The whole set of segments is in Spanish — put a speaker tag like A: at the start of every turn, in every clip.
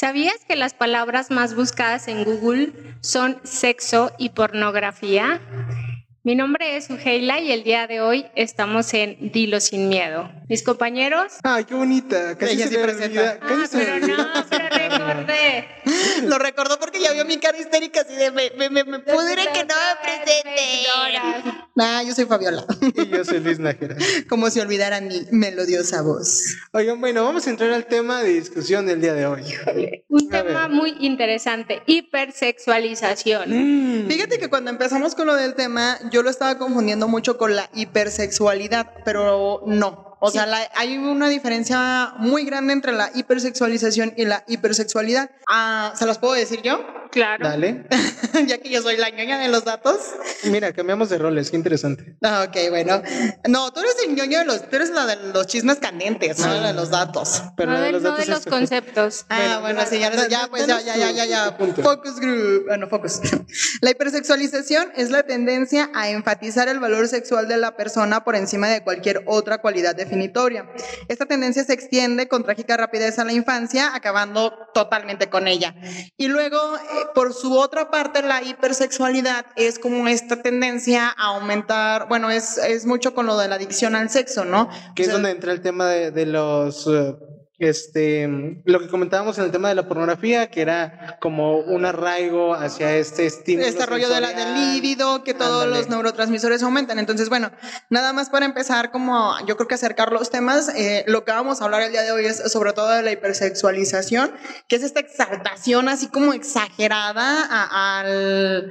A: ¿Sabías que las palabras más buscadas en Google son sexo y pornografía? Mi nombre es Ugeila y el día de hoy estamos en Dilo sin miedo. Mis compañeros.
B: Ay, qué bonita. Casi
C: Ella
B: se
C: sí
B: me
C: presenta.
A: Ah, pero no, pero recordé.
C: Lo recordó porque ya vio mi cara histérica así de me, me, me, me pudre que no me presente. Nah, yo soy Fabiola.
B: Y yo soy Luis Nájera.
C: Como si olvidaran mi melodiosa voz.
B: Oigan, bueno, vamos a entrar al tema de discusión del día de hoy.
A: Un
B: A
A: tema
B: ver.
A: muy interesante, hipersexualización.
B: Mm.
C: Fíjate que cuando empezamos con lo del tema, yo lo estaba confundiendo mucho con la hipersexualidad, pero no. O sea, la- hay una diferencia muy grande entre la hipersexualización y la hipersexualidad. Ah, ¿Se los puedo decir yo?
A: Claro.
B: Dale.
C: ya que yo soy la ñoña de los datos.
B: Mira, cambiamos de roles, qué interesante.
C: Ah, ok, bueno. No, tú eres el ñoño de los, tú eres la de los chismes candentes, no la de los datos.
B: Pero
A: no
B: de los
A: no
B: datos
A: de los conceptos.
C: Ah, bueno, sí, ya, ya, pues ya, ya, ya, ya, ya. Focus group. Bueno, focus. La hipersexualización es la tendencia a enfatizar el valor sexual de la persona por encima de cualquier otra cualidad definitoria. Esta tendencia se extiende con trágica rapidez a la infancia, acabando totalmente con ella. Y luego, eh, por su otra parte, la hipersexualidad es como esta tendencia a aumentar, bueno, es, es mucho con lo de la adicción al sexo, ¿no?
B: Que
C: O
B: es donde entra el tema de, de los, eh, este, lo que comentábamos en el tema de la pornografía, que era como un arraigo hacia este estímulo.
C: este rollo de la, del líbido, que todos
B: Ándale.
C: los neurotransmisores aumentan. Entonces, bueno, nada más para empezar, como yo creo que acercar los temas, eh, lo que vamos a hablar el día de hoy es sobre todo de la hipersexualización, que es esta exaltación así como exagerada a, al-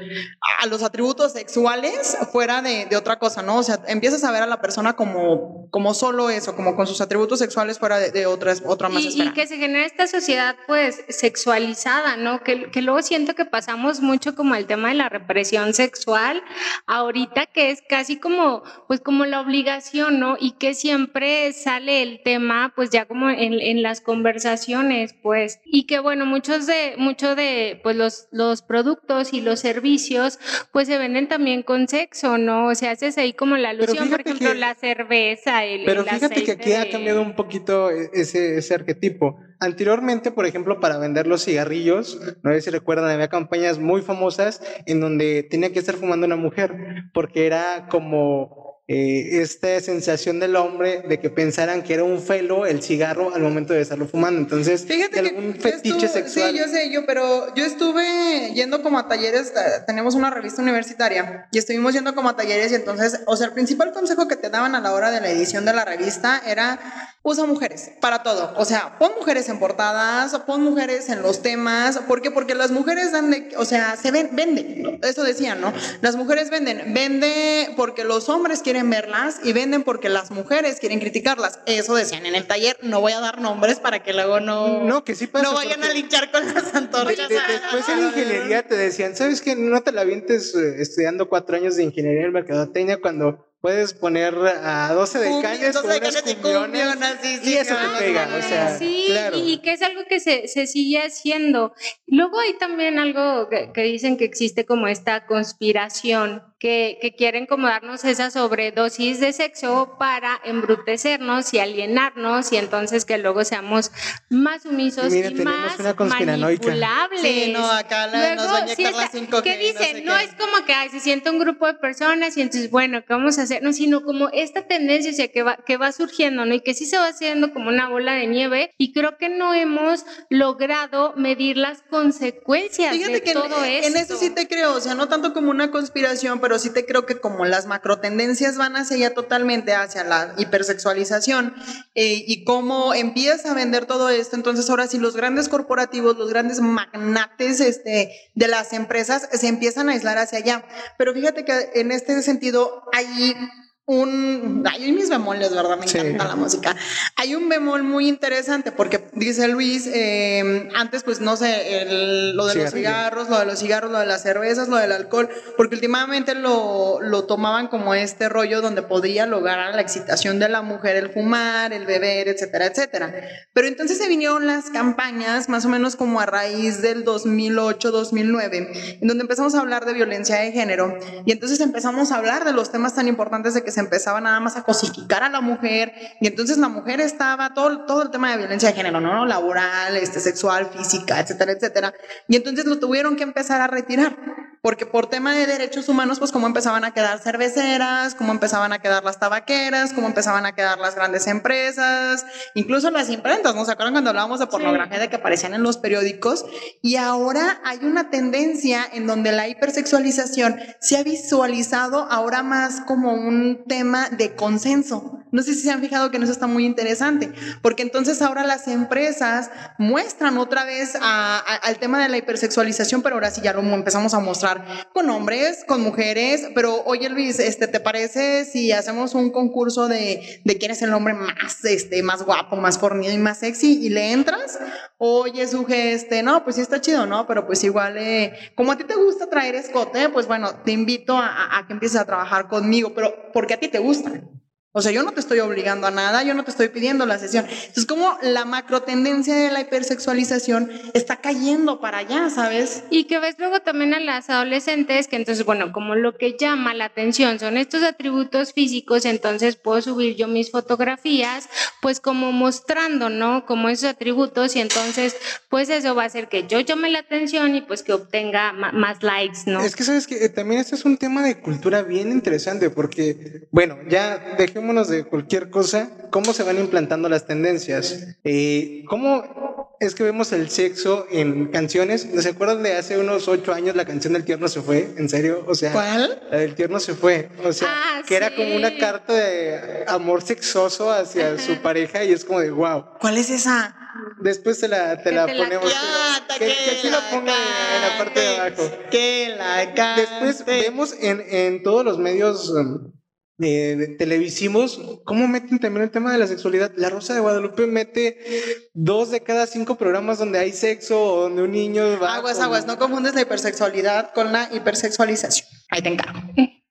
C: a los atributos sexuales fuera de, de otra cosa, ¿no? O sea, empiezas a ver a la persona como, como solo eso, como con sus atributos sexuales fuera de, de otras, otra más
A: Y, y que se genera esta sociedad pues sexualizada, ¿no? Que, que luego siento que pasamos mucho como el tema de la represión sexual, ahorita que es casi como pues como la obligación, ¿no? Y que siempre sale el tema pues ya como en, en las conversaciones, pues, y que bueno, muchos de, muchos de pues los, los productos y los servicios pues se venden también con sexo, ¿no? O sea, haces ahí como la alusión, por ejemplo,
B: que-
A: la cerveza, el,
B: Pero
A: el
B: fíjate que aquí ha
A: de-
B: cambiado un poquito e- ese, ese arquetipo. Anteriormente, por ejemplo, para vender los cigarrillos, no sé si recuerdan, había campañas muy famosas en donde tenía que estar fumando una mujer, porque era como eh, esta sensación del hombre de que pensaran que era un felo el cigarro al momento de estarlo fumando. Entonces,
C: Fíjate que
B: algún fetiche
C: estuve-
B: sexual.
C: Sí, yo sé, yo, pero yo estuve yendo como a talleres, eh, tenemos una revista universitaria y estuvimos yendo como a talleres y entonces, o sea, el principal consejo que te daban a la hora de la edición de la revista era usa mujeres para todo, o sea, pon mujeres en portadas, pon mujeres en los temas, ¿por qué? Porque las mujeres dan de, o sea, se ven, venden, eso decían, ¿no? Las mujeres venden, vende porque los hombres quieren verlas y venden porque las mujeres quieren criticarlas, eso decían en el taller, no voy a dar nombres para que luego no...
B: No, que sí pasa.
C: No vayan a linchar con las
B: de-
C: antorchas.
B: de- después en ingeniería te decían, ¿sabes qué? No te la vientes eh, estudiando cuatro años de ingeniería en mercadotecnia cuando puedes poner a 12 de
C: Cumbi-
B: cañas
C: 12
B: con
C: de
B: unas
C: cañas y
B: cumbiones,
C: cumbionas, sí, sí,
B: y eso
C: claro.
B: te pega, o sea,
A: sí,
B: claro.
A: y que es algo que se, se sigue haciendo. Luego hay también algo que, que dicen que existe como esta conspiración, que, que quieren como darnos esa sobredosis de sexo para embrutecernos y alienarnos y entonces que luego seamos más sumisos
B: Mira,
A: y más manipulables.
C: Sí, no, acá la- nos doña
A: sí
C: Carla
A: está-
C: cinco
A: que
C: que no
A: dicen,
C: sé
A: no,
C: qué.
A: es como que ay, se siente un grupo de personas y entonces, bueno, ¿qué vamos a hacer? No, sino como esta tendencia o sea, que, va, que va surgiendo, ¿no? Y que sí se va haciendo como una bola de nieve y creo que no hemos logrado medir las consecuencias
C: Fíjate
A: de
C: que en,
A: todo esto.
C: en eso sí te creo, o sea, no tanto como una conspiración, pero sí te creo que como las macro tendencias van hacia allá totalmente, hacia la hipersexualización eh, y cómo empieza a vender todo esto, entonces ahora sí los grandes corporativos, los grandes magnates este, de las empresas se empiezan a aislar hacia allá. Pero fíjate que en este sentido hay un, hay mis bemoles, ¿verdad? Me
B: Sí.
C: encanta la música. Hay un bemol muy interesante porque dice Luis, eh, antes pues no sé, el- lo de los cigarros, lo de los cigarros, lo de las cervezas, lo del alcohol, porque últimamente lo, lo tomaban como este rollo donde podría lograr la excitación de la mujer el fumar, el beber, etcétera, etcétera. Pero entonces se vinieron las campañas más o menos como a raíz del 2008, 2009, en donde empezamos a hablar de violencia de género y entonces empezamos a hablar de los temas tan importantes de que se empezaba nada más a cosificar a la mujer y entonces la mujer estaba todo, todo el tema de violencia de género, ¿no? Laboral, este, sexual, física, etcétera, etcétera. Y entonces lo tuvieron que empezar a retirar porque por tema de derechos humanos, pues cómo empezaban a quedar cerveceras, cómo empezaban a quedar las tabaqueras, cómo empezaban a quedar las grandes empresas, incluso las imprentas, ¿no se acuerdan cuando hablábamos de pornografía de que aparecían en los periódicos? Y ahora hay una tendencia en donde la hipersexualización se ha visualizado ahora más como un tema de consenso. No sé si se han fijado que eso está muy interesante, porque entonces ahora las empresas muestran otra vez al tema de la hipersexualización, pero ahora sí ya lo empezamos a mostrar con hombres, con mujeres, pero oye Luis, este, ¿te parece si hacemos un concurso de, de quién es el hombre más, este, más guapo, más fornido y más sexy y le entras? Oye, suje, este, no, pues sí está chido, ¿no? Pero pues igual, eh, como a ti te gusta traer escote, pues bueno, te invito a, que empieces a trabajar conmigo, pero porque a ti te gusta. O sea, yo no te estoy obligando a nada, yo no te estoy pidiendo la sesión. Entonces, como la macro tendencia de la hipersexualización está cayendo para allá, ¿sabes?
A: Y que ves luego también a las adolescentes que entonces, bueno, como lo que llama la atención son estos atributos físicos, entonces puedo subir yo mis fotografías, pues como mostrando, ¿no? Como esos atributos y entonces, pues eso va a hacer que yo llame la atención y pues que obtenga más likes, ¿no?
B: Es que sabes que eh, también este es un tema de cultura bien interesante porque, bueno, ya dejemos de cualquier cosa, cómo se van implantando las tendencias. Eh, ¿Cómo es que vemos el sexo en canciones? ¿Se acuerdan de hace unos ocho años la canción del tierno se fue? ¿En serio? O sea,
C: ¿cuál?
B: La del tierno se fue. O sea, ah, que era como una carta de amor sexoso hacia su pareja y es como de wow.
C: ¿Cuál es esa?
B: Después te la, te la ponemos. que, aquí la ponga en la parte de abajo.
C: Que la
B: Después vemos en, en todos los medios um, eh, televisivos, ¿cómo meten también el tema de la sexualidad? La Rosa de Guadalupe mete dos de cada cinco programas donde hay sexo o donde un niño va.
C: Aguas, aguas, no confundes la hipersexualidad con la hipersexualización. Ahí te encargo.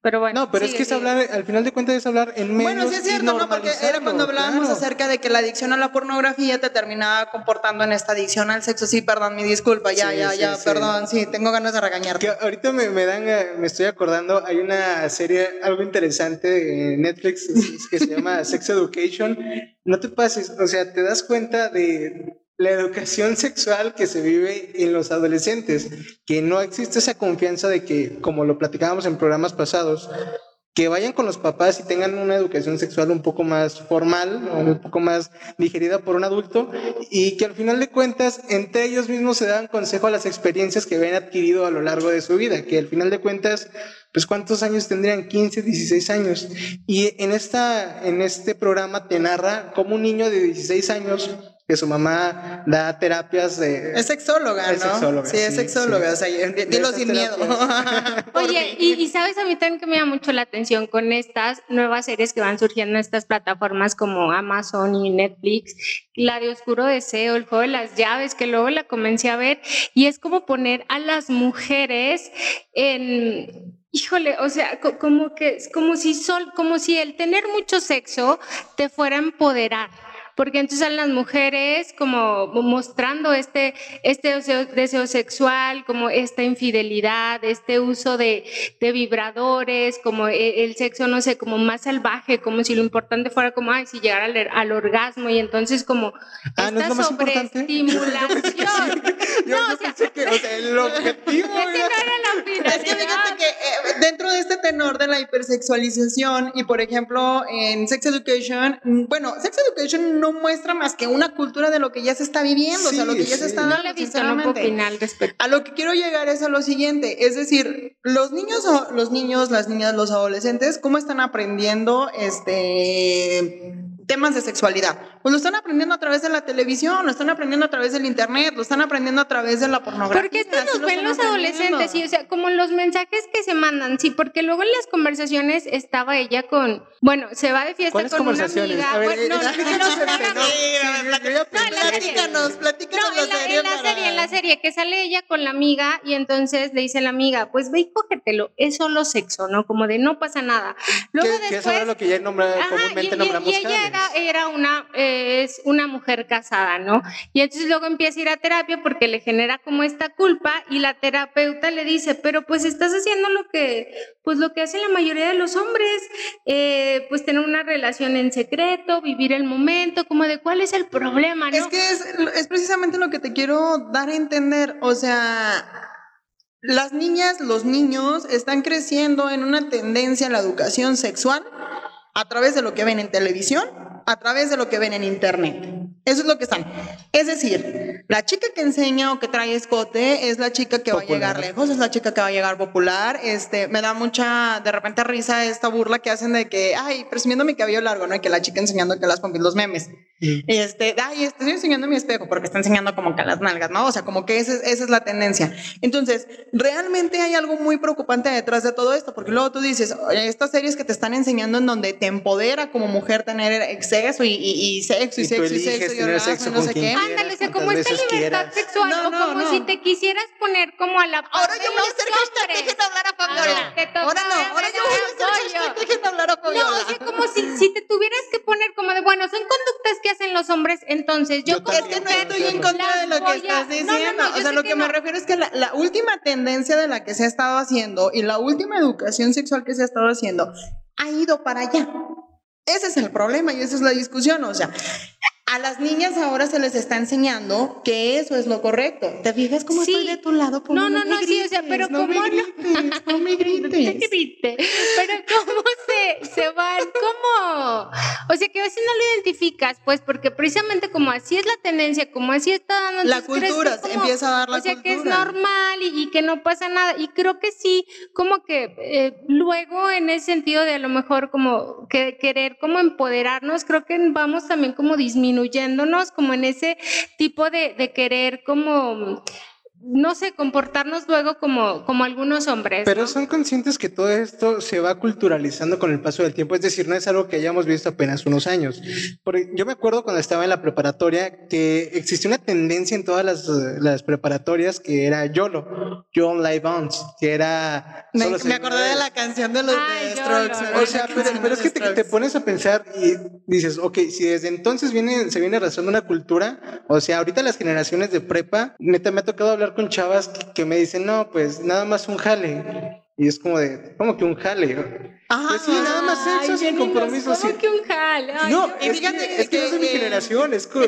B: Pero bueno. No, pero es que es hablar, al final de cuentas es hablar en menos
C: Bueno, sí es cierto, ¿no? Porque era cuando hablábamos acerca de que la adicción a la pornografía te terminaba comportando en esta adicción al sexo. Sí, perdón, mi disculpa, ya, ya, ya, perdón, sí, tengo ganas de regañarte.
B: Que ahorita me, me, dan, me estoy acordando, hay una serie, algo interesante en Netflix que se llama Sex Education. No te pases, o sea, te das cuenta de la educación sexual que se vive en los adolescentes, que no existe esa confianza de que, como lo platicábamos en programas pasados, que vayan con los papás y tengan una educación sexual un poco más formal, un poco más digerida por un adulto, y que al final de cuentas entre ellos mismos se dan consejo a las experiencias que habían adquirido a lo largo de su vida, que al final de cuentas, pues cuántos años tendrían, 15, 16 años. Y en, esta, en este programa te narra cómo un niño de 16 años que su mamá da terapias de...
C: Es sexóloga, ¿no? sí, es sexóloga, o sea, dilo sin miedo.
A: Oye, y, sabes a mí también que me llama mucho la atención con estas nuevas series que van surgiendo en estas plataformas como Amazon y Netflix, la de Oscuro Deseo, el juego de las llaves, que luego la comencé a ver, y es como poner a las mujeres en híjole, o sea, como que como si sol, como si el tener mucho sexo te fuera a empoderar porque entonces las mujeres como mostrando este, este deseo, sexual, como esta infidelidad, este uso de, de, vibradores, como e, el sexo, no sé, como más salvaje, como si lo importante fuera como, ay, si llegara al, orgasmo y entonces como
B: ah, esta ¿no
A: sobreestimulación.
B: Yo no, o sea, que, o sea, el objetivo
C: es que fíjate que eh, dentro de este tenor de la hipersexualización y por ejemplo en Sex Education, mm, bueno, Sex Education no no muestra más que una cultura de lo que ya se está viviendo, o sea, lo que ya se está dando.
A: No respecto.
C: A lo que quiero llegar es a lo siguiente, es decir, los niños, los niños, las niñas, los adolescentes, ¿cómo están aprendiendo este temas de sexualidad. Pues lo están aprendiendo a través de la televisión, lo están aprendiendo a través del internet, lo están aprendiendo a través de la pornografía.
A: Porque esto nos ven los adolescentes, sí, o sea, como los mensajes que se mandan, sí, porque luego en las conversaciones estaba ella con, bueno, se va de fiesta con una amiga. A
C: ver, bueno, no, no, no, platícanos, platícanos
A: no, en la, serie. En la serie, en la serie que sale ella con la amiga y entonces le dice la amiga, pues ve y cógetelo, es solo sexo, ¿no? Como de no pasa nada. Luego después...
B: Que es ahora lo que ya comúnmente
A: y,
B: nombramos
A: y ella era, una, eh, es una mujer casada, ¿no? Y entonces luego empieza a ir a terapia porque le genera como esta culpa y la terapeuta le dice, pero pues estás haciendo lo que, pues lo que hacen la mayoría de los hombres, eh, pues tener una relación en secreto, vivir el momento, como de cuál es el problema, ¿no?
C: Es que es, es precisamente lo que te quiero dar a entender, o sea, las niñas, los niños están creciendo en una tendencia a la educación sexual a través de lo que ven en televisión, a través de lo que ven en internet. Eso es lo que están. Es decir, la chica que enseña o que trae escote es la chica que
B: Popular.
C: va a llegar lejos, es la chica que va a llegar popular. Este, me da mucha, de repente risa esta burla que hacen de que, ay, presumiendo mi cabello largo, ¿no? Y que la chica enseñando que las pompis, los memes. Este, ay, estoy enseñando mi espejo porque está enseñando como que las nalgas, ¿no? O sea, como que esa es, esa es la tendencia. Entonces, realmente hay algo muy preocupante detrás de todo esto, porque luego tú dices, oye, estas series que te están enseñando en donde te empodera como mujer tener exceso y, y, y sexo y,
B: Y
C: sexo y sexo y orgasmo no
B: con
C: sé qué.
A: Ándale, o sea, como esta libertad
B: quieras.
A: sexual,
C: No,
A: o
C: no,
A: como
C: no.
A: si te quisieras poner como a la par
C: Ahora
A: de
C: yo voy a hacer hashtag, dejen hablar a Fabiola.
A: Toca
C: Ahora no, ahora yo voy a hacer hashtag, dejen hablar a Fabiola.
A: No, o sea, como si, si te tuvieras que poner como de, bueno, son conductas que hacen los hombres, entonces yo,
B: Yo
A: como
C: Es que no estoy en contra de lo que estás
A: No, no,
C: diciendo. o sea, lo que, me
A: no.
C: refiero es que la, la última tendencia de la que se ha estado haciendo y la última educación sexual que se ha estado haciendo ha ido para allá. Ese es el problema y esa es la discusión. O sea, a las niñas ahora se les está enseñando que eso es lo correcto. ¿Te fijas cómo
A: Sí.
C: estoy de tu lado? Puma?
A: No, no,
C: me
A: no, sí, o sea,
C: grites,
A: pero
C: no
A: ¿cómo
C: me
A: no?
C: grites, no me grites.
A: Grite. Pero cómo se, se van, cómo, o sea que a veces no lo identificas, pues porque precisamente como así es la tendencia, como así está dando,
C: La cultura,
A: como-
C: empieza a dar la
A: o sea que es
C: cultura.
A: normal y, y que no pasa nada y creo que sí, como que eh, luego en ese sentido de a lo mejor como que querer como empoderarnos, creo que vamos también como disminuyéndonos, como en ese tipo de, de querer como no sé, comportarnos luego como, como algunos hombres.
B: Pero
A: ¿no?
B: son conscientes que todo esto se va culturalizando con el paso del tiempo, es decir, no es algo que hayamos visto apenas unos años. Porque yo me acuerdo cuando estaba en la preparatoria que existía una tendencia en todas las, las preparatorias que era YOLO, You Only Bounce, que era...
C: Me, me acordé de la canción de los
A: Ay,
C: de
A: yo
C: Strokes.
A: lo-
C: ¿no?
B: O sea, pero, pero es que te, te pones a pensar y dices, ok, si desde entonces viene, se viene arrastrando una cultura, o sea, ahorita las generaciones de prepa, neta, me ha tocado hablar con chavas que, que me dicen, no, pues nada más un jale. Y es como de, ¿cómo que un jale?
C: Ajá,
B: Pues sí, nada más
A: Ay,
B: sexo sin compromiso.
A: ¿Cómo
B: sí.
A: que un jale? Ay,
B: No,
C: y
B: es
C: fíjate
B: que, es que no es de mi
C: que, eh,
B: generación, es co-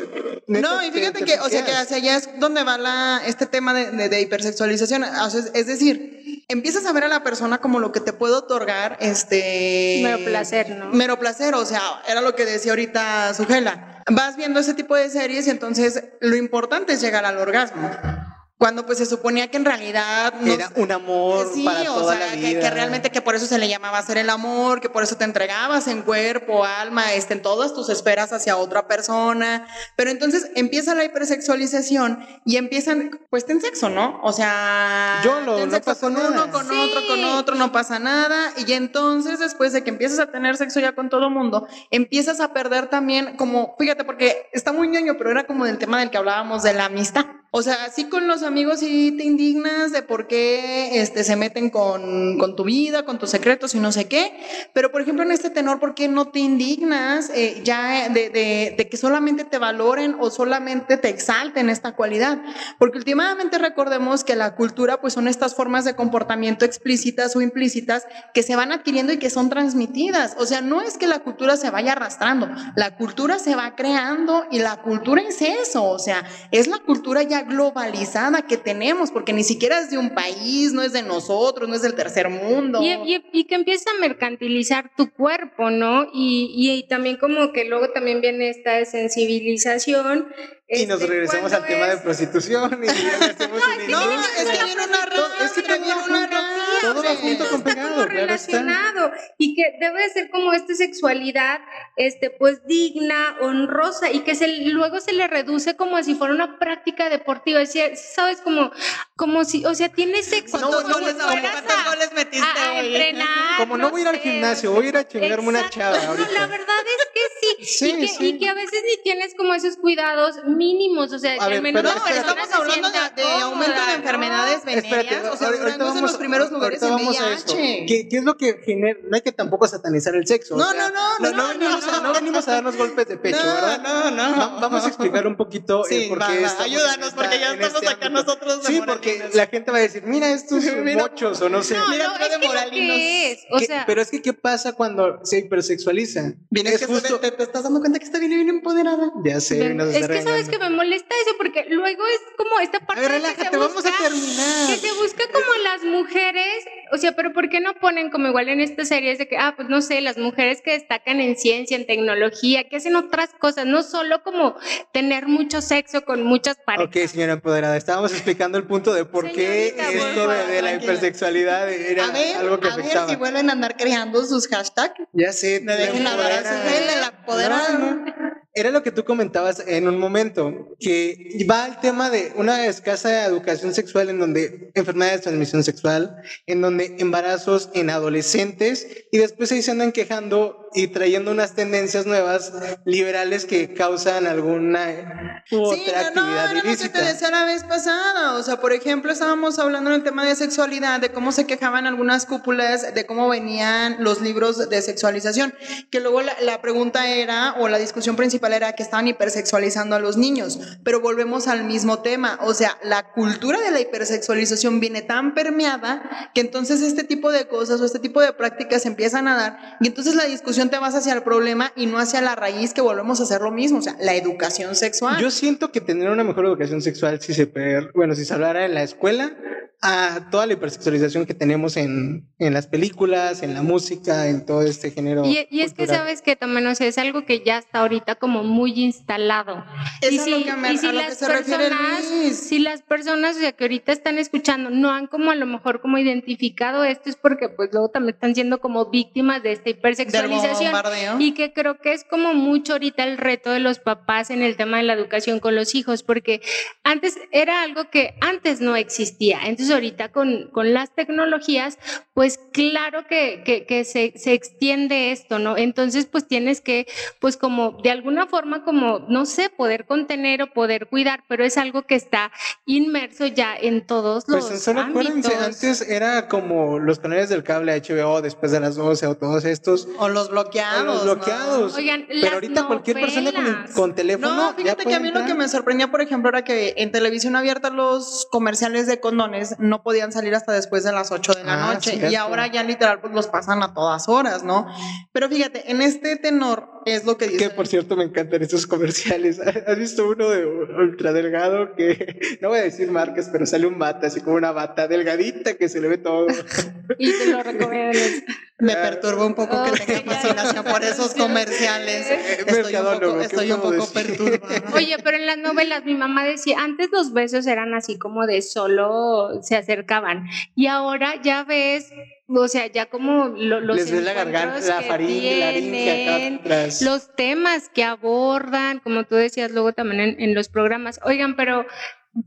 B: neta,
C: No, y
B: te-
C: fíjate
B: te
C: que, o sea, que hacia allá es donde va la, este tema de, de- de hipersexualización. O sea, es, es decir, empiezas a ver a la persona como lo que te puede otorgar este...
A: Mero placer, ¿no?
C: Mero placer, o sea, era lo que decía ahorita Sugela. Vas viendo ese tipo de series y entonces lo importante es llegar al orgasmo. Cuando pues se suponía que en realidad... nos-
B: Era un amor
C: Sí,
B: para
C: o
B: toda
C: sea,
B: la vida.
C: que realmente que por eso se le llamaba hacer el amor, que por eso te entregabas en cuerpo, alma, este, en todas tus esferas hacia otra persona. Pero entonces empieza la hipersexualización y empiezan, pues ten sexo, ¿no? O sea, ten
B: no
C: sexo
B: pasa
C: con
B: nada.
C: uno, con otro, con otro, no pasa nada. Y entonces después de que empiezas a tener sexo ya con todo mundo, empiezas a perder también como, fíjate, porque está muy ñoño, pero era como del tema del que hablábamos de la amistad. O sea, sí con los amigos sí te indignas de por qué este, se meten con, con tu vida, con tus secretos y no sé qué. Pero, por ejemplo, en este tenor, ¿por qué no te indignas eh, ya de, de- de que solamente te valoren o solamente te exalten esta cualidad? Porque últimamente recordemos que la cultura, pues son estas formas de comportamiento explícitas o implícitas que se van adquiriendo y que son transmitidas. O sea, no es que la cultura se vaya arrastrando, la cultura se va creando y la cultura es eso. O sea, es la cultura ya globalizada que tenemos, porque ni siquiera es de un país, no es de nosotros, no es del tercer mundo.
A: Y, y- que empieza a mercantilizar tu cuerpo, ¿no? Y- y también como que luego también viene esta sensibilización.
B: Y nos
A: este,
B: regresamos al tema de
A: es-
B: prostitución y un
A: que
C: no,
B: inicio.
C: es que viene una
B: Todo- es que
C: viene una rama.
B: todo va junto con
A: está
B: pegado,
A: como
B: claro está.
A: relacionado y que debe de ser como esta sexualidad este pues digna honrosa y que se, luego se le reduce como si fuera una práctica deportiva es decir, sabes como como si o sea tienes sexo
C: ¿Cuántos
A: como
C: goles,
A: si
C: oye,
A: fueras
C: cuántos
A: a-
C: goles metiste
A: a, a
C: hoy?
A: entrenar
B: Como no voy a ir al gimnasio, voy a ir a chingarme una chava
A: No, la verdad es que sí,
B: Sí,
A: y, que,
B: sí.
A: y que a veces ni tienes como esos cuidados mínimos, o sea,
B: A ver,
A: menos
B: pero
A: la
C: No,
B: espérate.
A: persona
C: estamos hablando de, de
A: cómoda.
C: las venerias, o sea,
B: ahorita vamos-
C: los primeros lugares en. VIH.
B: ¿Qué, qué es lo que genera? No hay que tampoco satanizar el sexo.
C: No, no, no, no,
B: venimos,
C: no,
B: a, no venimos a darnos golpes de pecho,
C: no,
B: ¿verdad?
C: no, no.
B: Va- Vamos a explicar un poquito
C: Sí,
B: eh, por qué en
C: ayúdanos, porque ya
B: en
C: estamos
B: este
C: acá
B: ámbito.
C: nosotros de
B: Sí, porque la gente va a decir, mira estos mochos o no sé.
A: No,
C: Mira,
A: no,
C: de moralinos.
A: que es, o
B: ¿Qué-
A: sea,
B: pero es que, ¿qué pasa cuando se hipersexualiza?
C: Vienes
B: es
C: que
B: justo...
C: te, estás dando cuenta que está bien, bien empoderada.
B: Ya sé,
A: es
B: está
A: que sabes que me molesta eso porque luego es como esta
B: A
A: parte
B: ver,
A: de que se
B: relájate, vamos a
A: busca-
B: terminar.
A: que se busca como las mujeres, o sea, pero ¿por qué no ponen como igual en estas series de que, ah, pues no sé, las mujeres que destacan en ciencia, en tecnología, que hacen otras cosas, no solo como tener mucho sexo con muchas parejas.
B: Ok, señora empoderada, estábamos explicando el punto de por qué
A: Señorita,
B: esto de, de la hipersexualidad era
C: a ver,
B: algo que
C: a ver
B: afectaba.
C: si vuelven a andar creando sus hashtags.
B: Ya sé,
C: Me dejen
B: la
C: hablar,
B: empoderada.
C: déjenle la empoderada.
B: No, no. Era lo que tú comentabas en un momento, que va al tema de una escasa educación sexual en donde enfermedades de transmisión sexual, en donde embarazos en adolescentes y después ahí se andan quejando y trayendo unas tendencias nuevas liberales que causan alguna u
C: Sí,
B: otra
C: no, no,
B: actividad
C: era lo que te
B: ilícita.
C: decía la vez pasada. O sea, por ejemplo, estábamos hablando en el tema de sexualidad, de cómo se quejaban algunas cúpulas, de cómo venían los libros de sexualización. Que luego la, la pregunta era, o la discusión principal era que estaban hipersexualizando a los niños. Pero volvemos al mismo tema. O sea, la cultura de la hipersexualización viene tan permeada que entonces este tipo de cosas o este tipo de prácticas empiezan a dar. Y entonces la discusión te vas hacia el problema y no hacia la raíz, que volvemos a hacer lo mismo. O sea, la educación sexual.
B: Yo siento que tener una mejor educación sexual si se per- bueno, si se hablara en la escuela a toda la hipersexualización que tenemos en, en las películas, en la música, en todo este género.
A: Y, y es que sabes que también, o sea, es algo que ya está ahorita como muy instalado.
C: Es
A: y
C: a
A: si,
C: lo que me-
A: y si
C: a lo que
A: las
C: se refiere
A: personas, si las personas, o sea, que ahorita están escuchando, no han como a lo mejor como identificado esto, es porque pues luego también están siendo como víctimas de esta hipersexualización. Y que creo que es como mucho ahorita el reto de los papás en el tema de la educación con los hijos, porque antes era algo que antes no existía. Entonces ahorita con, con las tecnologías, pues claro que, que, que se, se extiende esto, ¿no? Entonces pues tienes que, pues como de alguna forma como, no sé, poder contener o poder cuidar, pero es algo que está inmerso ya en todos los
B: Pues solo acuérdense,
A: ámbitos.
B: antes era como los canales del cable HBO después de las 12 o todos estos.
C: O los
B: o
C: bloqueados.
B: los
C: ¿no?
B: bloqueados.
A: Oigan,
B: Pero
A: las
B: ahorita cualquier persona con, con teléfono.
C: No,
B: ya
C: fíjate que
B: puede
C: a mí lo que me sorprendía, por ejemplo, era que en televisión abierta los comerciales de condones no podían salir hasta después de las 8 de la
B: Ah,
C: noche. Y ahora ya literal pues los pasan a todas horas, ¿no? Pero fíjate, en este tenor es lo que dice.
B: Que por cierto me encantan estos comerciales. ¿Has visto uno de ultra delgado que no voy a decir marcas, pero sale un bata, así como una bata delgadita que se le ve todo?
A: Y te lo recomiendo.
C: Me perturba un poco que
A: Oh,
C: tenga
A: ya,
C: fascinación por esos comerciales. Estoy un poco,
B: ¿qué
C: estoy un poco perturbada.
A: Oye, pero en las novelas mi mamá decía, antes los besos eran así como de solo se acercaban y ahora ya ves, o sea, ya como lo- los
B: Les ves la garganta,
A: encuentros
B: la
A: que
B: faringe, la laringe acá
A: tienen,
B: atrás.
A: los temas que abordan, como tú decías luego también en, en los programas. Oigan, pero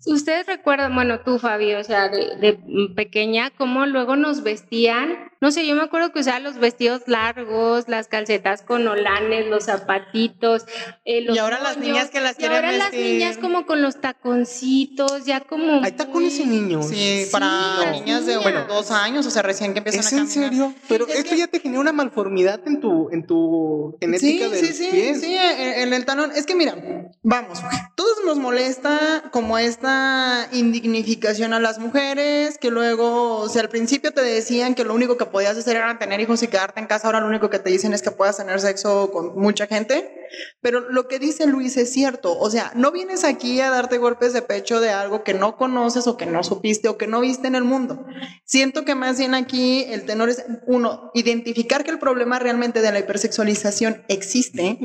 A: ustedes recuerdan, bueno, tú Fabi, o sea, de, de pequeña, cómo luego nos vestían. No sé, yo me acuerdo que usaba los vestidos largos, las calcetas con olanes, los zapatitos. eh, los
C: Y ahora las niñas que las
A: y
C: quieren
A: ahora las
C: vestir.
A: niñas como con los taconcitos, ya como.
B: Hay tacones en niños.
C: Sí,
A: Sí,
C: para
A: las
C: niñas de
A: niñas.
C: dos años, o sea, recién que empiezan
B: ¿Es
C: a
B: en
C: caminar.
B: serio? Pero
C: es
B: esto
C: que-
B: ya te genera una malformidad en tu, en tu genética
C: sí,
B: de
C: sí,
B: los
C: sí,
B: pies.
C: sí, en, en el talón. Es que mira, vamos, todos nos molesta como esta indignificación a las mujeres, que luego, o sea, al principio te decían que lo único que podías hacer era tener hijos y quedarte en casa, ahora lo único que te dicen es que puedas tener sexo con mucha gente. Pero lo que dice Luis es cierto, o sea, no vienes aquí a darte golpes de pecho de algo que no conoces o que no supiste o que no viste en el mundo. Siento que más bien aquí el tenor es, uno, identificar que el problema realmente de la hipersexualización existe.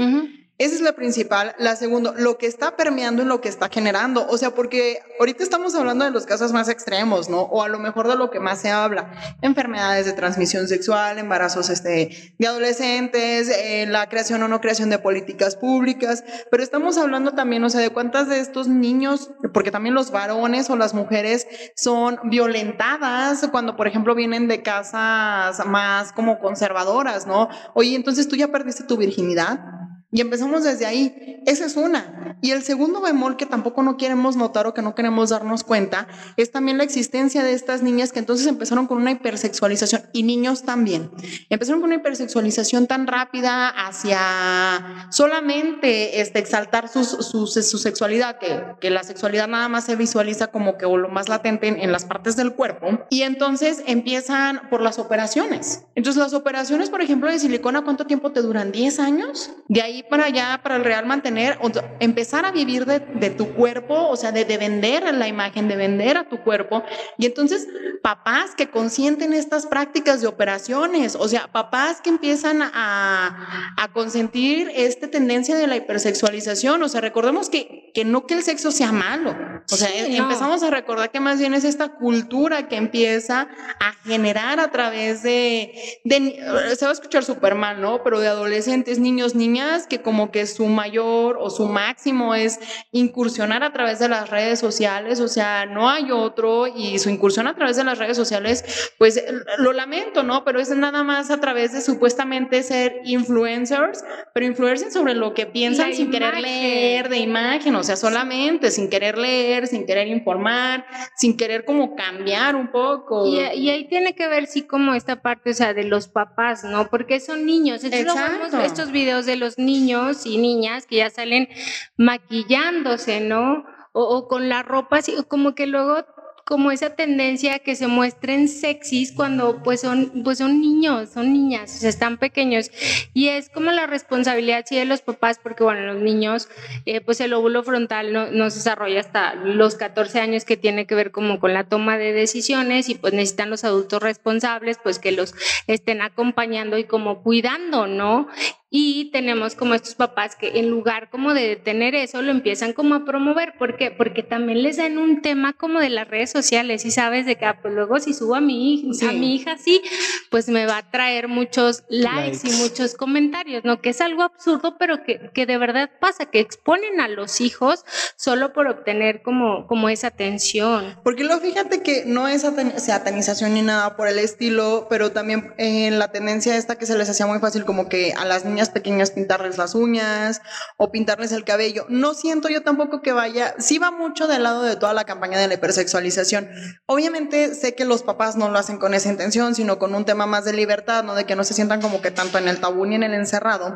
C: Esa es la principal. La segunda, lo que está permeando y lo que está generando. O sea, porque ahorita estamos hablando de los casos más extremos, ¿no? O a lo mejor de lo que más se habla. Enfermedades de transmisión sexual, embarazos este, de adolescentes, eh, la creación o no creación de políticas públicas. Pero estamos hablando también, o sea, de cuántas de estos niños, porque también los varones o las mujeres son violentadas cuando, por ejemplo, vienen de casas más como conservadoras, ¿no? Oye, entonces tú ya perdiste tu virginidad. Y empezamos desde ahí. Esa es una. Y el segundo bemol que tampoco no queremos notar o que no queremos darnos cuenta es también la existencia de estas niñas que entonces empezaron con una hipersexualización y niños también. Empezaron con una hipersexualización tan rápida hacia solamente este, exaltar su, su, su sexualidad, que, que, la sexualidad nada más se visualiza como que o lo más latente en, en las partes del cuerpo. Y entonces empiezan por las operaciones. Entonces las operaciones, por ejemplo, de silicona, ¿cuánto tiempo te duran? ¿10 años? De ahí para allá, para el real mantener, empezar a vivir de, de tu cuerpo, o sea, de, de, vender la imagen, de vender a tu cuerpo. Y entonces, papás que consienten estas prácticas de operaciones, o sea, papás que empiezan a, a consentir esta tendencia de la hipersexualización, o sea, recordemos que, que no que el sexo sea malo, o sea, sí, no. empezamos a recordar que más bien es esta cultura que empieza a generar a través de, de se va a escuchar súper mal, ¿no? Pero de adolescentes, niños, niñas, que como que su mayor o su máximo es incursionar a través de las redes sociales, o sea, no hay otro y su incursión a través de las redes sociales, pues lo lamento, ¿no? Pero es nada más a través de supuestamente ser influencers, pero influencers sobre lo que piensan La sin imagen. querer leer de imagen, o sea, solamente sin querer leer, sin querer informar, sin querer como cambiar un poco.
A: Y, y ahí tiene que ver, sí, como esta parte, o sea, de los papás, ¿no? Porque son niños. Entonces, Exacto. estos videos de los niños y niñas que ya salen maquillándose, ¿no? O, o con la ropa así, como que luego como esa tendencia a que se muestren sexys cuando pues son, pues son niños, son niñas, o sea, están pequeños. Y es como la responsabilidad sí de los papás, porque bueno, los niños, eh, pues el óvulo frontal no, no, se desarrolla hasta los 14 años que tiene que ver como con la toma de decisiones y pues necesitan los adultos responsables pues que los estén acompañando y como cuidando, ¿no? Y tenemos como estos papás que en lugar como de detener eso, lo empiezan como a promover. ¿Por qué? Porque también les dan un tema como de las redes sociales y sabes de que ah, pues luego si subo a mi, hija, sí. a mi hija así, pues me va a traer muchos likes, likes, y muchos comentarios, ¿no? Que es algo absurdo, pero que, que de verdad pasa, que exponen a los hijos solo por obtener como, como esa atención.
C: Porque luego fíjate que no es satanización ni nada por el estilo, pero también en eh, la tendencia esta que se les hacía muy fácil como que a las niñas pequeñas pintarles las uñas o pintarles el cabello. No siento yo tampoco que vaya, sí va mucho del lado de toda la campaña de la hipersexualización. Obviamente sé que los papás no lo hacen con esa intención, sino con un tema más de libertad, no de que no se sientan como que tanto en el tabú ni en el encerrado.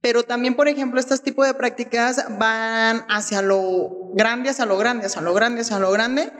C: Pero también, por ejemplo, este tipo de prácticas van hacia lo grande, hacia lo grande, hacia lo grande, hacia lo grande,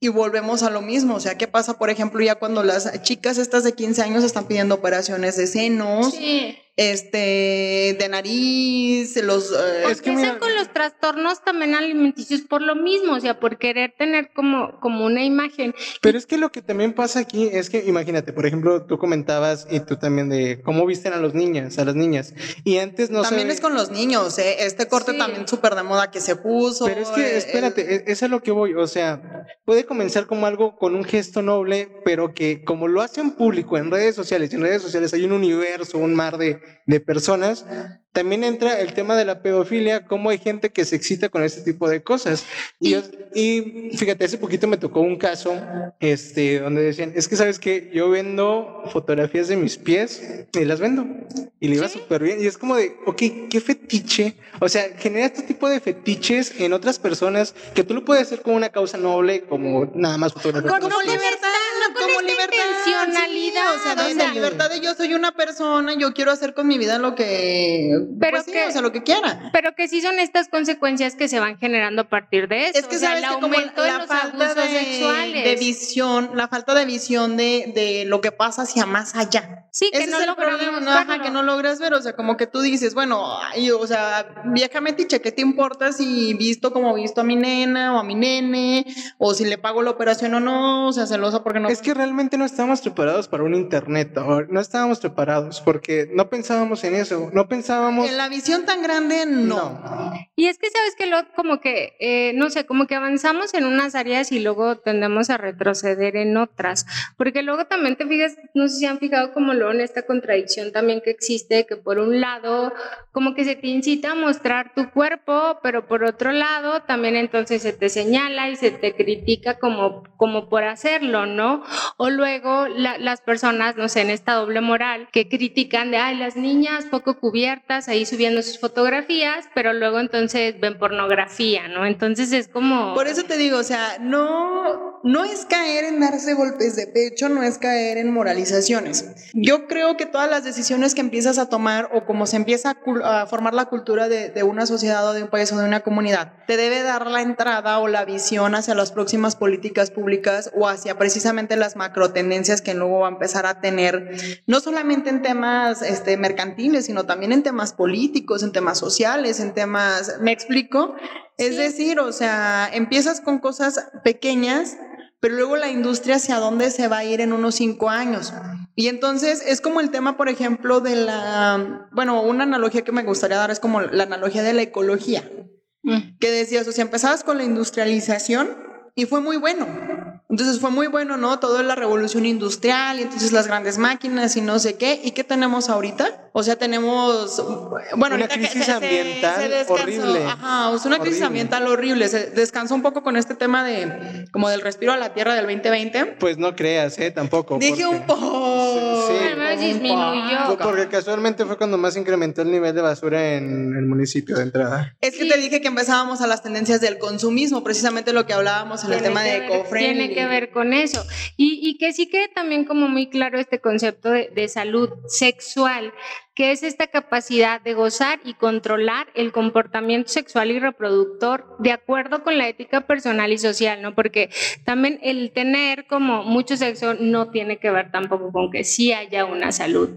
C: y volvemos a lo mismo. O sea, ¿qué pasa, por ejemplo, ya cuando las chicas estas de 15 años están pidiendo operaciones de senos?
A: Sí
C: este de nariz, los
A: eh, es que mira, con los trastornos también alimenticios por lo mismo, o sea, por querer tener como como una imagen.
B: Pero es que lo que también pasa aquí es que imagínate, por ejemplo, tú comentabas y tú también de cómo visten a los niños, a las niñas. Y antes no
C: También
B: se...
C: es con los niños, ¿eh? Este corte sí. también súper de moda que se puso.
B: Pero es que espérate, el... eso es lo que voy, o sea, puede comenzar como algo con un gesto noble, pero que como lo hace en público en redes sociales, en redes sociales hay un universo, un mar de de personas, también entra el tema de la pedofilia, cómo hay gente que se excita con este tipo de cosas. Y, y fíjate, hace poquito me tocó un caso este, donde decían, es que sabes que yo vendo fotografías de mis pies y las vendo. Y le iba ¿Sí? súper bien. Y es como de, ok, ¿qué fetiche? O sea, genera este tipo de fetiches en otras personas que tú lo puedes hacer como una causa noble, como nada más fotografía.
C: Como libertad, como libertad.
A: Intencionalidad.
C: Sí, o sea, o libertad de yo soy una persona, yo quiero hacer con mi vida lo que
A: pero
C: pues sí,
A: que,
C: o sea, lo que quiera.
A: Pero que sí son estas consecuencias que se van generando a partir de eso.
C: Es que
A: o sea,
C: sabes
A: el
C: que como la falta de, de visión, la falta de visión de, de, lo que pasa hacia más allá.
A: Sí, que
C: Ese
A: no
C: es el problema, que no logras ver, o sea, como que tú dices, bueno, ay, o sea, vieja metiche, ¿qué te importa si visto como visto a mi nena o a mi nene, o si le pago la operación o no, o sea, celosa porque no.
B: Es que realmente no estábamos preparados para un internet, no estábamos preparados porque no pensábamos en eso, no pensábamos...
C: En la visión tan grande, no.
B: No.
A: Y es que sabes que lo como que, eh, no sé, como que avanzamos en unas áreas y luego tendemos a retroceder en otras. Porque luego también te fijas, no sé si han fijado como luego en esta contradicción también que existe, que por un lado como que se te incita a mostrar tu cuerpo, pero por otro lado también entonces se te señala y se te critica como, como por hacerlo, ¿no? O luego las personas, no sé, en esta doble moral, que critican de, ay, las niñas poco cubiertas ahí subiendo sus fotografías, pero luego entonces ven pornografía, ¿no? Entonces es como...
C: Por eso te digo, o sea, no, no es caer en darse golpes de pecho, no es caer en moralizaciones. Yo creo que todas las decisiones que empiezas a tomar o como se empieza a, formar la cultura de, de una sociedad o de un país o de una comunidad, te debe dar la entrada o la visión hacia las próximas políticas públicas o hacia precisamente las macro tendencias que luego va a empezar a tener, no solamente en temas este, mercantiles, sino también en temas políticos, en temas sociales, en temas, ¿me explico? Es decir, o sea, empiezas con cosas pequeñas, pero luego la industria hacia dónde se va a ir en unos cinco años. Y entonces es como el tema, por ejemplo, de la, bueno, una analogía que me gustaría dar es como la analogía de la ecología, mm. que decías, o sea, empezabas con la industrialización y fue muy bueno. Entonces fue muy bueno, ¿no? Todo la revolución industrial y entonces las grandes máquinas y no sé qué. ¿Y qué tenemos ahorita? O sea, tenemos, bueno,
B: una crisis ambiental horrible.
C: Ajá, una crisis ambiental horrible. Se descansó un poco con este tema de como del respiro a la tierra del 2020.
B: Pues no creas, ¿eh? Tampoco.
C: Dije un poco.
A: Sí, disminuyó.
B: Porque casualmente fue cuando más incrementó el nivel de basura en el municipio de entrada.
C: Es que te dije que empezábamos a las tendencias del consumismo, precisamente lo que hablábamos en el tema de eco
A: Tiene ver con eso. Y, y, que sí quede también como muy claro este concepto de salud sexual que es esta capacidad de gozar y controlar el comportamiento sexual y reproductor de acuerdo con la ética personal y social, ¿no? Porque también el tener como mucho sexo no tiene que ver tampoco con que sí haya una salud,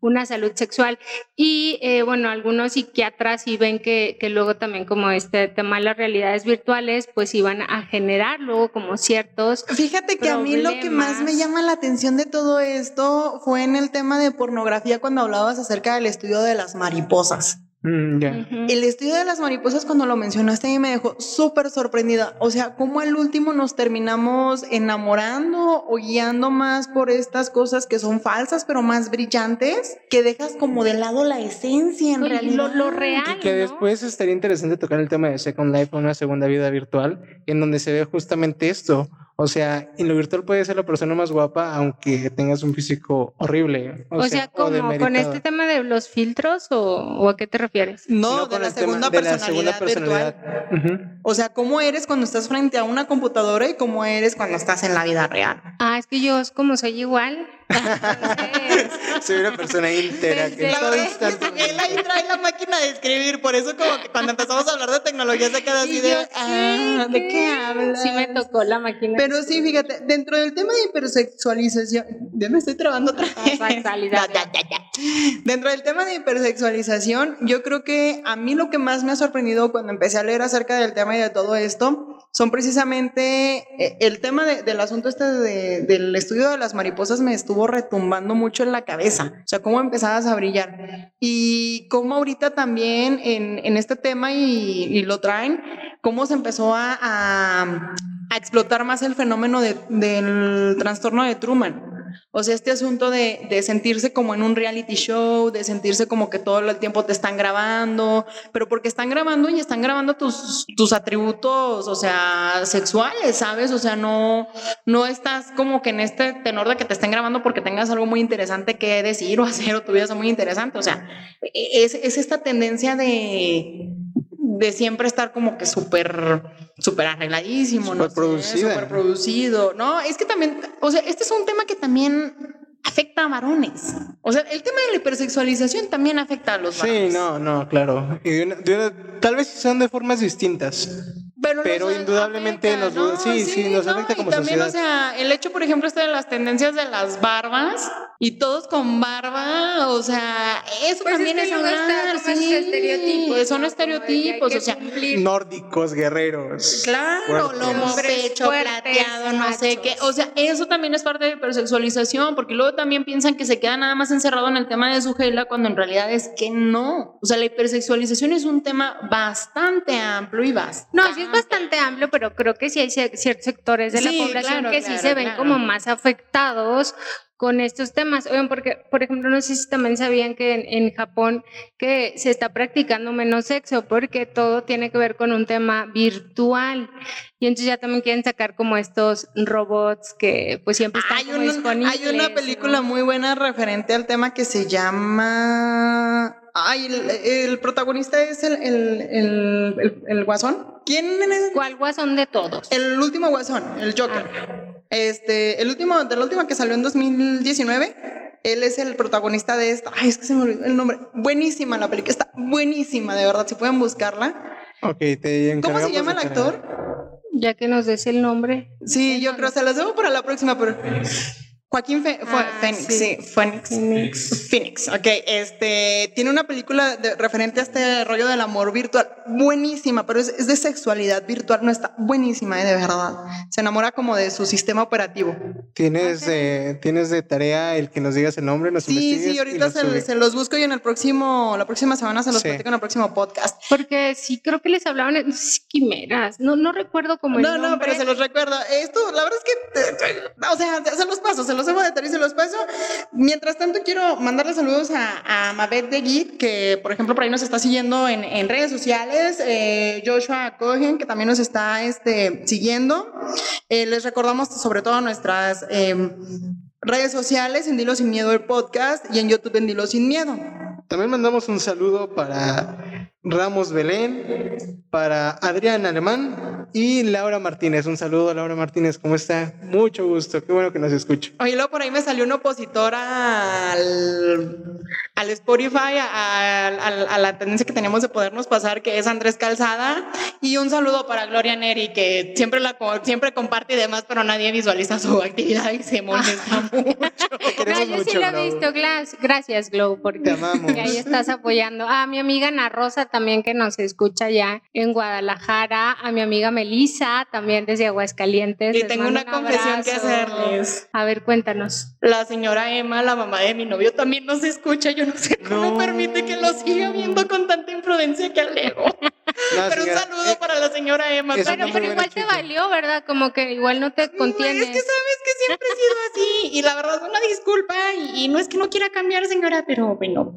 A: una salud sexual. Y eh, bueno, algunos psiquiatras sí ven que, que luego también como este tema de las realidades virtuales, pues iban a generar luego como ciertos...
C: Fíjate que a mí lo que más me llama la atención de todo esto fue en el tema de pornografía cuando hablabas acerca del estudio de las mariposas.
B: Mm,
C: el estudio de las mariposas, cuando lo mencionaste, a mí me dejó súper sorprendida. O sea, cómo al último nos terminamos enamorando o guiando más por estas cosas que son falsas, pero más brillantes, que dejas como de lado la esencia en realidad.
A: Lo, real.
B: Y que después estaría interesante tocar el tema de Second Life, una segunda vida virtual, en donde se ve justamente esto o sea, en lo virtual puede ser la persona más guapa aunque tengas un físico horrible.
A: O, sea, ¿cómo? ¿Con este tema de los filtros o, a qué te refieres?
C: No, de, la segunda, personalidad virtual. O sea, ¿cómo eres cuando estás frente a una computadora y cómo eres cuando estás en la vida real?
A: Ah, es que yo como soy igual,
B: Soy una persona íntegra que
C: todo instante. Él ahí trae la máquina de escribir, por eso como que cuando empezamos a hablar de tecnología se queda así de, ah, ¿de qué hablas?
A: Sí me tocó la máquina.
C: Pero sí, fíjate, dentro del tema de hipersexualización, ya me estoy trabando otra vez. Dentro del tema de hipersexualización, yo creo que a mí lo que más me ha sorprendido cuando empecé a leer acerca del tema y de todo esto son precisamente eh, el tema del asunto este del estudio de las mariposas me estuvo retumbando mucho en la cabeza, o sea, cómo empezabas a brillar y cómo ahorita también en, este tema y, lo traen, cómo se empezó a, a, explotar más el fenómeno del trastorno de Truman. O sea, este asunto de, de, sentirse como en un reality show, de sentirse como que todo el tiempo te están grabando, pero porque están grabando y están grabando tus, tus atributos, o sea, sexuales, ¿sabes? O sea, no, no estás como que en este tenor de que te estén grabando porque tengas algo muy interesante que decir o hacer o tu vida es muy interesante. O sea, es, es esta tendencia de de siempre estar como que súper, súper arregladísimo,
B: super ¿no? Producido.
C: Súper producido. No, es que también, o sea, este es un tema que también afecta a varones. O sea, el tema de la hipersexualización también afecta a los varones.
B: Sí, no, no, claro. Y tal vez son de formas distintas. Pero, indudablemente nos, sí, sí, nos afecta como
C: también, o sea, el hecho, por ejemplo, este de las tendencias de las barbas y todos con barba, o sea, eso pues también es, es sí, estereotipos. Son estereotipos, o sea,
B: nórdicos, guerreros.
C: Claro, lomo, pecho, plateado, no sé qué. O sea, eso también es parte de hipersexualización, porque luego también piensan que se queda nada más encerrado en el tema de su gela, cuando en realidad es que no. O sea, la hipersexualización es un tema bastante amplio y vasto.
A: No, sí bastante amplio, pero creo que sí hay cier- ciertos sectores de
C: Sí,
A: la población
C: claro,
A: que sí
C: claro,
A: se ven
C: claro.
A: como más afectados con estos temas. Oigan, porque, por ejemplo, no sé si también sabían que en, en Japón que se está practicando menos sexo porque todo tiene que ver con un tema virtual. Y entonces ya también quieren sacar como estos robots que pues siempre están
C: Hay,
A: como
C: un-
A: disponibles.
C: hay una película
A: ¿no?
C: muy buena referente al tema que se llama. Ay, el, el protagonista es el, el, el, el- el guasón. ¿Quién es?
A: ¿Cuál guasón de todos?
C: El último guasón, el Joker. Este, el último, de la última que salió en 2019. Él es el protagonista de esta. Ay, es que se me olvidó el nombre. Buenísima la película, está buenísima, de verdad. Si pueden buscarla.
B: Ok, te
C: ¿Cómo se llama el actor?
A: Ya que nos des el nombre.
C: Sí, yo creo, se las debo para la próxima, pero. Joaquín Fe- fue-
A: Ah,
C: Fénix,
A: sí.
C: sí, Fénix.
A: Phoenix.
C: Phoenix, ok, este, tiene una película de- referente a este rollo del amor virtual, buenísima, pero es, es de sexualidad virtual, no está buenísima, eh, de verdad. Se enamora como de su sistema operativo.
B: ¿Tienes,
A: Ok.
B: de, ¿Tienes de tarea el que nos digas el nombre? Nos
C: Sí, sí, ahorita se,
B: subes?
C: se los busco y en el próximo, la próxima semana se los
B: Sí.
C: platico en el próximo podcast.
A: Porque sí, creo que les hablaban de sí, quimeras. No, no recuerdo cómo el
C: No, no,
A: nombre.
C: pero se los recuerdo. Esto, la verdad es que, eh, o sea, se los paso, se los debo de tarea y se los paso. Mientras tanto, quiero mandarle saludos a, a Mabet de que por ejemplo por ahí nos está siguiendo en, en redes sociales. eh, Joshua Cohen, que también nos está este, siguiendo. Eh, les recordamos sobre todo nuestras em, redes sociales, en Dilo Sin Miedo el podcast y en YouTube en Dilo Sin Miedo.
B: También mandamos un saludo para Ramos Belén, para Adrián Alemán y Laura Martínez. Un saludo a Laura Martínez, ¿cómo está? Mucho gusto, qué bueno que nos escucha.
C: Oye, luego por ahí me salió un opositor al, al Spotify, a, a- a la tendencia que tenemos de podernos pasar, que es Andrés Calzada. Y un saludo para Gloria Neri, que siempre, la, siempre comparte y demás, pero nadie visualiza su actividad y se molesta mucho.
A: No, yo sí
B: mucho,
A: lo he visto. Glas- Gracias, Glow, porque
B: Te amamos.
A: ahí estás apoyando. A mi amiga Ana Rosa también que nos escucha ya en Guadalajara. A mi amiga Melisa también desde Aguascalientes.
C: Y
A: Les
C: tengo una
A: un
C: confesión que hacerles.
A: A ver, cuéntanos.
C: La señora Emma, la mamá de mi novio, también nos escucha. Yo no sé cómo
B: No.
C: permite que lo siga viendo con tanta imprudencia que Alejo.
B: No,
C: Pero un saludo
B: eh,
C: para la señora Emma.
B: es una
A: Pero, igual te valió, ¿verdad? Como que igual no te contienes.
C: Es que sabes que siempre he sido así y la verdad una disculpa y, y no es que no quiera cambiar señora, pero bueno,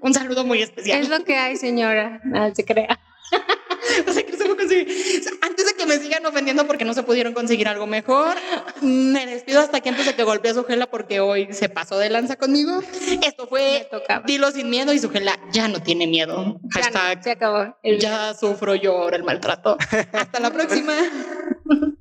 C: un saludo muy especial.
A: Es lo que hay, señora. Nada se crea.
C: O sea, que se o sea, Antes de que me sigan ofendiendo porque no se pudieron conseguir algo mejor, me despido hasta aquí antes de que golpee a su gela porque hoy se pasó de lanza conmigo. Esto fue. Dilo sin miedo y su gela ya no tiene miedo.
A: Ya no,
C: Hashtag
A: se acabó. El-
C: ya sufro yo ahora el maltrato. Hasta la próxima.